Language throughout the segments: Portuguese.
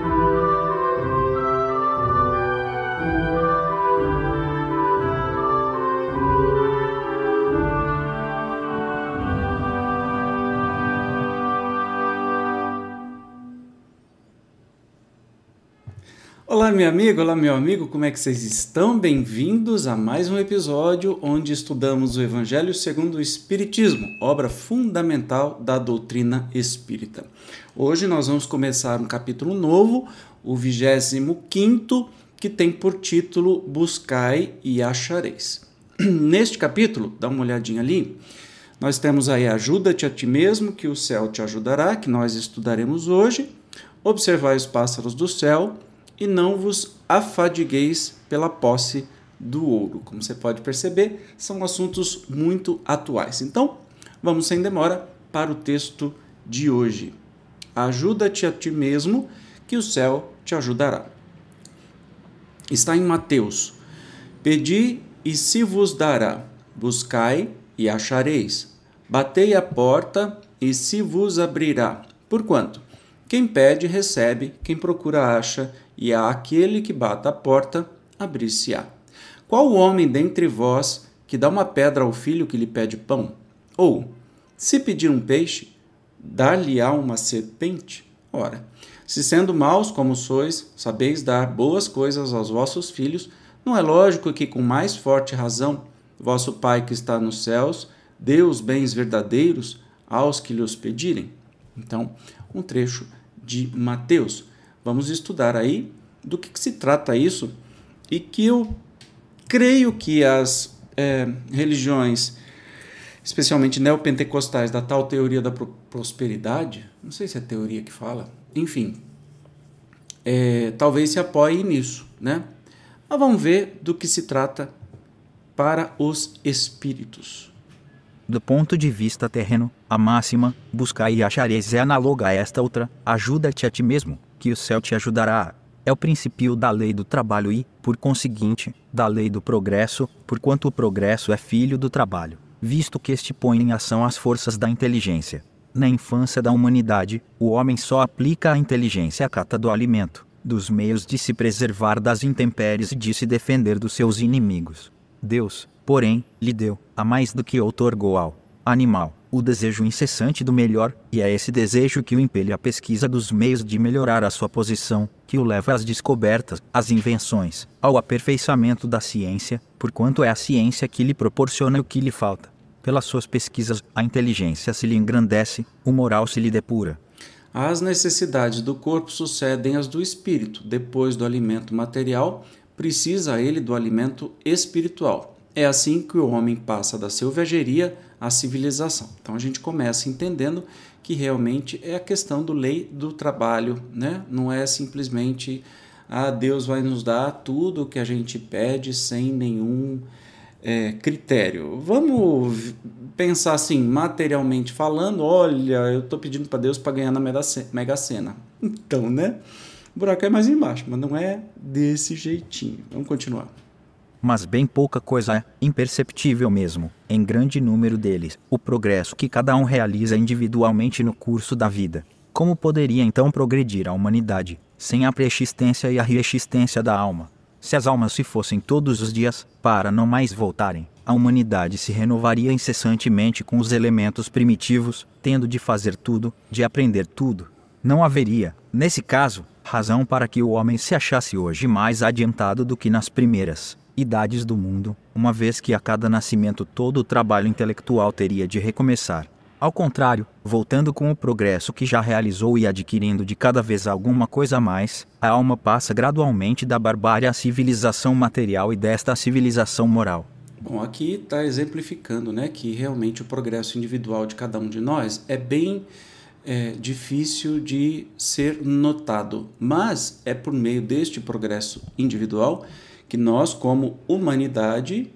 Olá, minha amiga, olá, meu amigo, como é que vocês estão? Bem-vindos a mais um episódio onde estudamos o Evangelho segundo o Espiritismo, obra fundamental da doutrina espírita. Hoje nós vamos começar um capítulo novo, o 25, que tem por título Buscai e Achareis. Neste capítulo, dá uma olhadinha ali, nós temos aí Ajuda-te a ti mesmo, que o céu te ajudará, que nós estudaremos hoje, Observai os pássaros do céu e não vos afadigueis pela posse do ouro. Como você pode perceber, são assuntos muito atuais. Então, vamos sem demora para o texto de hoje. Ajuda-te a ti mesmo, que o céu te ajudará. Está em Mateus. Pedi e se vos dará. Buscai e achareis. Batei a porta e se vos abrirá. Porquanto? Quem pede, recebe, quem procura, acha, e a aquele que bata a porta, abrir-se-á. Qual homem dentre vós que dá uma pedra ao filho que lhe pede pão? Ou, se pedir um peixe, dar-lhe-á uma serpente? Ora, se sendo maus como sois, sabeis dar boas coisas aos vossos filhos, não é lógico que, com mais forte razão, vosso Pai que está nos céus dê os bens verdadeiros aos que lhe os pedirem? Então, um trecho de Mateus. Vamos estudar aí do que, que se trata isso e que eu creio que as é, religiões, especialmente neopentecostais, da tal teoria da prosperidade, não sei se é teoria que fala, enfim, é, talvez se apoie nisso, né? Mas vamos ver do que se trata para os espíritos. Do ponto de vista terreno, a máxima, buscar e achareis é análoga a esta outra, ajuda-te a ti mesmo, que o céu te ajudará. É o princípio da lei do trabalho e, por conseguinte, da lei do progresso, porquanto o progresso é filho do trabalho, visto que este põe em ação as forças da inteligência. Na infância da humanidade, o homem só aplica a inteligência à cata do alimento, dos meios de se preservar das intempéries e de se defender dos seus inimigos. Deus, porém, lhe deu, a mais do que outorgou ao animal, o desejo incessante do melhor, e é esse desejo que o impele à pesquisa dos meios de melhorar a sua posição, que o leva às descobertas, às invenções, ao aperfeiçoamento da ciência, porquanto é a ciência que lhe proporciona o que lhe falta. Pelas suas pesquisas, a inteligência se lhe engrandece, o moral se lhe depura. As necessidades do corpo sucedem às do espírito. Depois do alimento material, precisa ele do alimento espiritual. É assim que o homem passa da selvageria à civilização. Então a gente começa entendendo que realmente é a questão do lei do trabalho, né? Não é simplesmente ah, Deus vai nos dar tudo o que a gente pede sem nenhum é, critério. Vamos pensar assim, materialmente falando, olha, eu estou pedindo para Deus para ganhar na Mega Sena. Então, né? O buraco é mais embaixo, mas não é desse jeitinho. Vamos continuar mas bem pouca coisa é, imperceptível mesmo, em grande número deles, o progresso que cada um realiza individualmente no curso da vida. Como poderia então progredir a humanidade, sem a preexistência e a reexistência da alma? Se as almas se fossem todos os dias, para não mais voltarem, a humanidade se renovaria incessantemente com os elementos primitivos, tendo de fazer tudo, de aprender tudo. Não haveria, nesse caso, razão para que o homem se achasse hoje mais adiantado do que nas primeiras idades do mundo, uma vez que a cada nascimento todo o trabalho intelectual teria de recomeçar. Ao contrário, voltando com o progresso que já realizou e adquirindo de cada vez alguma coisa a mais, a alma passa gradualmente da barbárie à civilização material e desta à civilização moral. Bom, aqui está exemplificando né, que realmente o progresso individual de cada um de nós é bem é, difícil de ser notado, mas é por meio deste progresso individual que nós, como humanidade,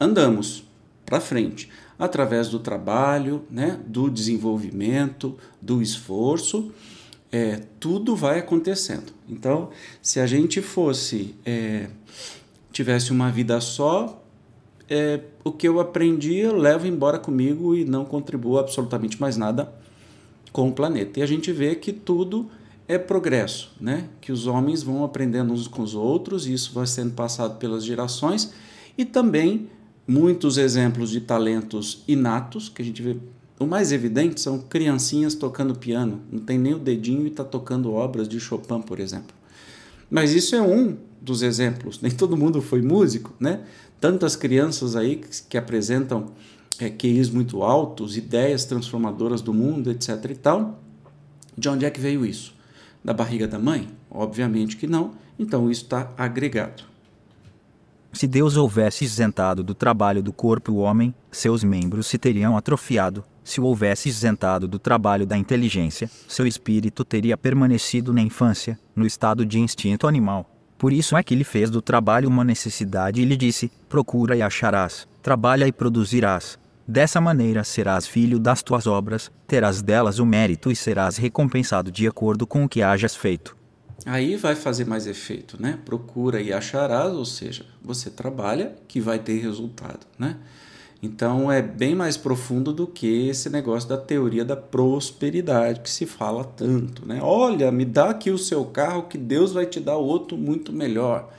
andamos para frente através do trabalho, né, do desenvolvimento, do esforço, é, tudo vai acontecendo. Então, se a gente fosse é, tivesse uma vida só, é, o que eu aprendi eu levo embora comigo e não contribuo absolutamente mais nada com o planeta. E a gente vê que tudo é progresso, né? Que os homens vão aprendendo uns com os outros, e isso vai sendo passado pelas gerações, e também muitos exemplos de talentos inatos, que a gente vê. O mais evidente são criancinhas tocando piano, não tem nem o dedinho e está tocando obras de Chopin, por exemplo. Mas isso é um dos exemplos, nem todo mundo foi músico, né? Tantas crianças aí que, que apresentam é, QIs muito altos, ideias transformadoras do mundo, etc. e tal. De onde é que veio isso? Da barriga da mãe? Obviamente que não, então isso está agregado. Se Deus houvesse isentado do trabalho do corpo o homem, seus membros se teriam atrofiado. Se o houvesse isentado do trabalho da inteligência, seu espírito teria permanecido na infância, no estado de instinto animal. Por isso é que ele fez do trabalho uma necessidade e lhe disse: Procura e acharás, trabalha e produzirás. Dessa maneira serás filho das tuas obras, terás delas o mérito e serás recompensado de acordo com o que hajas feito. Aí vai fazer mais efeito, né? Procura e acharás, ou seja, você trabalha que vai ter resultado, né? Então é bem mais profundo do que esse negócio da teoria da prosperidade que se fala tanto, né? Olha, me dá aqui o seu carro que Deus vai te dar outro muito melhor.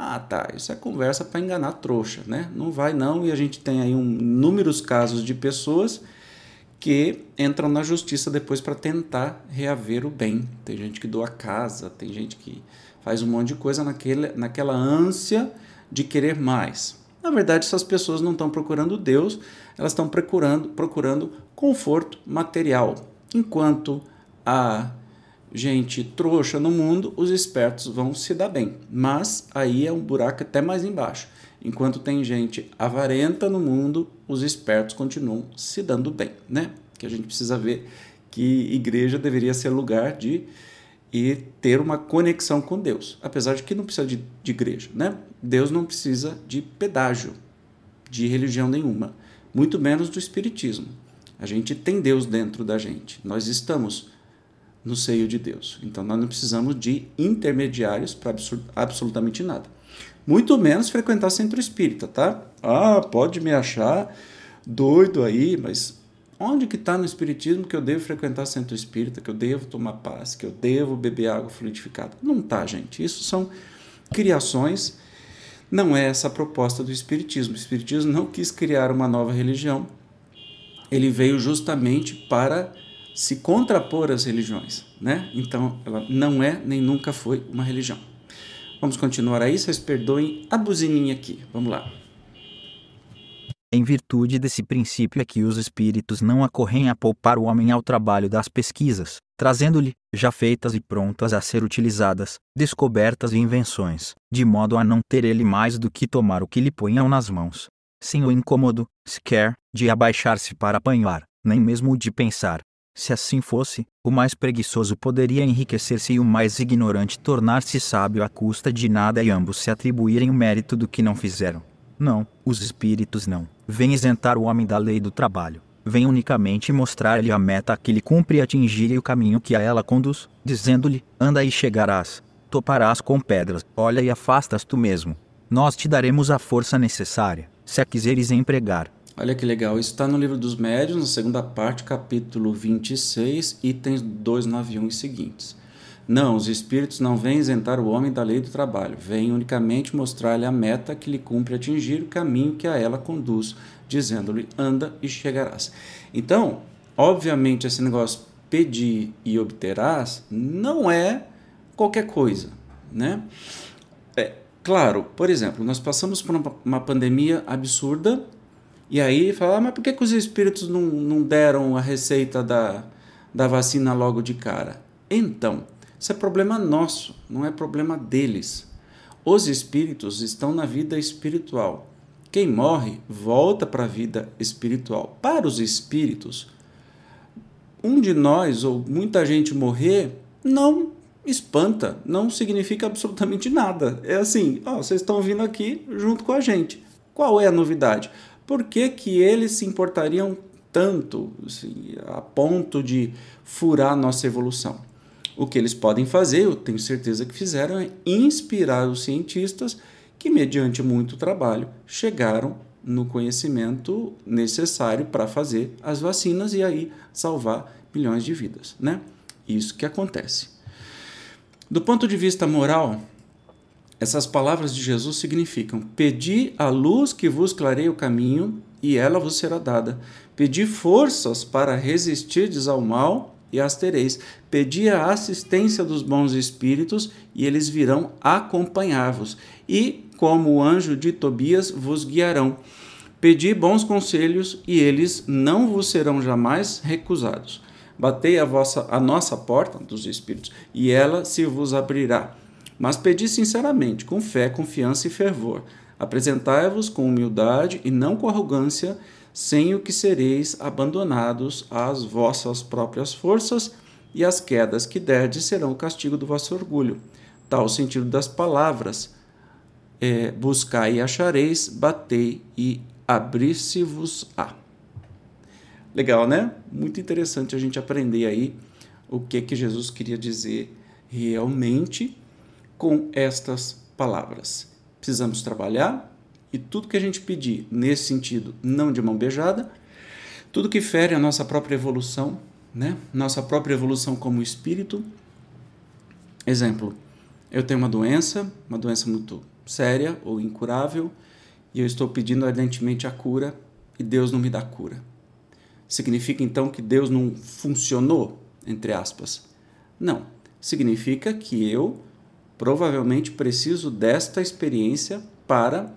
Ah, tá, isso é conversa para enganar trouxa, né? Não vai não, e a gente tem aí um, inúmeros casos de pessoas que entram na justiça depois para tentar reaver o bem. Tem gente que doa casa, tem gente que faz um monte de coisa naquele, naquela ânsia de querer mais. Na verdade, essas pessoas não estão procurando Deus, elas estão procurando, procurando conforto material. Enquanto a gente trouxa no mundo, os espertos vão se dar bem. Mas aí é um buraco até mais embaixo. Enquanto tem gente avarenta no mundo, os espertos continuam se dando bem, né? Que a gente precisa ver que igreja deveria ser lugar de e ter uma conexão com Deus, apesar de que não precisa de, de igreja, né? Deus não precisa de pedágio de religião nenhuma, muito menos do espiritismo. A gente tem Deus dentro da gente. Nós estamos no seio de Deus. Então nós não precisamos de intermediários para absolutamente nada. Muito menos frequentar centro espírita, tá? Ah, pode me achar doido aí, mas onde que está no espiritismo que eu devo frequentar centro espírita, que eu devo tomar paz, que eu devo beber água fluidificada? Não tá, gente. Isso são criações. Não é essa a proposta do espiritismo. O espiritismo não quis criar uma nova religião. Ele veio justamente para se contrapor às religiões, né? Então, ela não é nem nunca foi uma religião. Vamos continuar aí, vocês perdoem a buzininha aqui. Vamos lá. Em virtude desse princípio é que os espíritos não acorrem a poupar o homem ao trabalho das pesquisas, trazendo-lhe, já feitas e prontas a ser utilizadas, descobertas e invenções, de modo a não ter ele mais do que tomar o que lhe ponham nas mãos. Sem o incômodo, sequer, de abaixar-se para apanhar, nem mesmo de pensar, se assim fosse, o mais preguiçoso poderia enriquecer-se e o mais ignorante tornar-se sábio à custa de nada e ambos se atribuírem o mérito do que não fizeram. Não, os espíritos não. Vêm isentar o homem da lei do trabalho. Vêm unicamente mostrar-lhe a meta que lhe cumpre atingir e o caminho que a ela conduz, dizendo-lhe: anda e chegarás. Toparás com pedras, olha e afastas tu mesmo. Nós te daremos a força necessária, se a quiseres empregar, Olha que legal, isso está no livro dos médios, na segunda parte, capítulo 26, itens 291 e seguintes. Não, os espíritos não vêm isentar o homem da lei do trabalho, vêm unicamente mostrar-lhe a meta que lhe cumpre atingir, o caminho que a ela conduz, dizendo-lhe: anda e chegarás. Então, obviamente, esse negócio pedir e obterás não é qualquer coisa, né? É, claro, por exemplo, nós passamos por uma, uma pandemia absurda e aí fala, ah, mas por que, que os espíritos não, não deram a receita da, da vacina logo de cara? Então, isso é problema nosso, não é problema deles. Os espíritos estão na vida espiritual. Quem morre volta para a vida espiritual. Para os espíritos, um de nós ou muita gente morrer não espanta, não significa absolutamente nada. É assim, ó, vocês estão vindo aqui junto com a gente. Qual é a novidade? Por que, que eles se importariam tanto assim, a ponto de furar nossa evolução? O que eles podem fazer, eu tenho certeza que fizeram, é inspirar os cientistas que, mediante muito trabalho, chegaram no conhecimento necessário para fazer as vacinas e aí salvar milhões de vidas, né? Isso que acontece. Do ponto de vista moral, essas palavras de Jesus significam: Pedi a luz que vos clareie o caminho, e ela vos será dada. Pedi forças para resistirdes ao mal, e as tereis. Pedi a assistência dos bons espíritos, e eles virão acompanhar-vos. E, como o anjo de Tobias, vos guiarão. Pedi bons conselhos, e eles não vos serão jamais recusados. Batei a, vossa, a nossa porta dos espíritos, e ela se vos abrirá. Mas pedi sinceramente, com fé, confiança e fervor. Apresentai-vos com humildade e não com arrogância, sem o que sereis abandonados às vossas próprias forças, e as quedas que derdes serão o castigo do vosso orgulho. Tal o sentido das palavras: é, buscai e achareis, batei e abrir-se-vos-á. Legal, né? Muito interessante a gente aprender aí o que que Jesus queria dizer realmente com estas palavras. Precisamos trabalhar e tudo que a gente pedir nesse sentido, não de mão beijada, tudo que fere a nossa própria evolução, né? Nossa própria evolução como espírito. Exemplo, eu tenho uma doença, uma doença muito séria ou incurável, e eu estou pedindo ardentemente a cura e Deus não me dá cura. Significa então que Deus não funcionou, entre aspas? Não. Significa que eu provavelmente preciso desta experiência para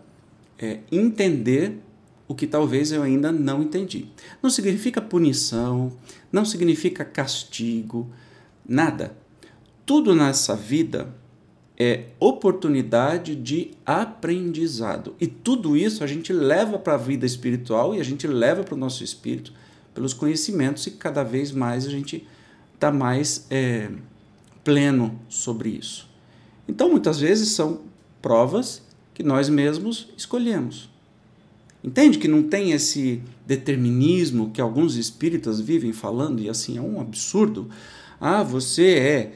é, entender o que talvez eu ainda não entendi. Não significa punição, não significa castigo, nada. Tudo nessa vida é oportunidade de aprendizado. E tudo isso a gente leva para a vida espiritual e a gente leva para o nosso espírito pelos conhecimentos e cada vez mais a gente está mais é, pleno sobre isso. Então, muitas vezes são provas que nós mesmos escolhemos. Entende que não tem esse determinismo que alguns espíritas vivem falando e assim é um absurdo? Ah, você é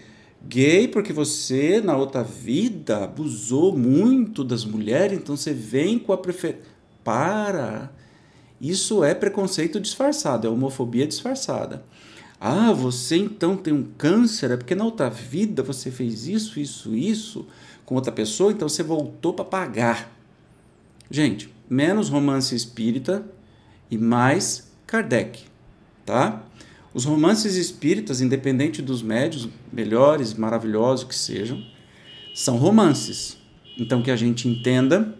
gay porque você na outra vida abusou muito das mulheres, então você vem com a preferência. Para! Isso é preconceito disfarçado, é homofobia disfarçada. Ah, você então tem um câncer, é porque na outra vida você fez isso, isso, isso com outra pessoa, então você voltou para pagar. Gente, menos romance espírita e mais Kardec, tá? Os romances espíritas, independente dos médios, melhores, maravilhosos que sejam, são romances. Então que a gente entenda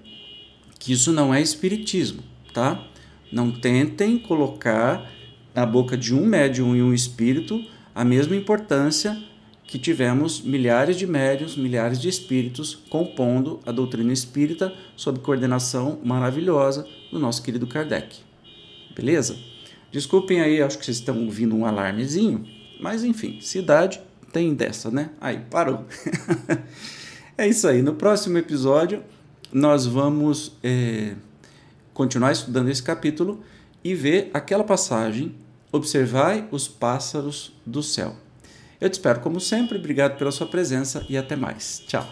que isso não é espiritismo, tá? Não tentem colocar na boca de um médium e um espírito a mesma importância que tivemos milhares de médios, milhares de espíritos compondo a doutrina espírita sob coordenação maravilhosa do nosso querido Kardec. Beleza? Desculpem aí, acho que vocês estão ouvindo um alarmezinho, mas enfim, cidade tem dessa, né? Aí, parou. é isso aí. No próximo episódio, nós vamos é, continuar estudando esse capítulo e ver aquela passagem Observai os pássaros do céu. Eu te espero como sempre, obrigado pela sua presença e até mais. Tchau.